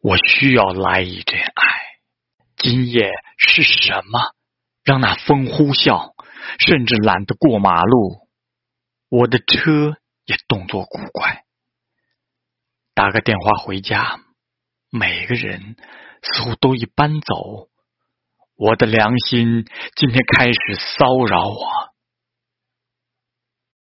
我需要来一阵爱。今夜是什么？让那风呼啸，甚至懒得过马路。我的车也动作古怪，打个电话回家，每个人似乎都已搬走。我的良心今天开始骚扰我。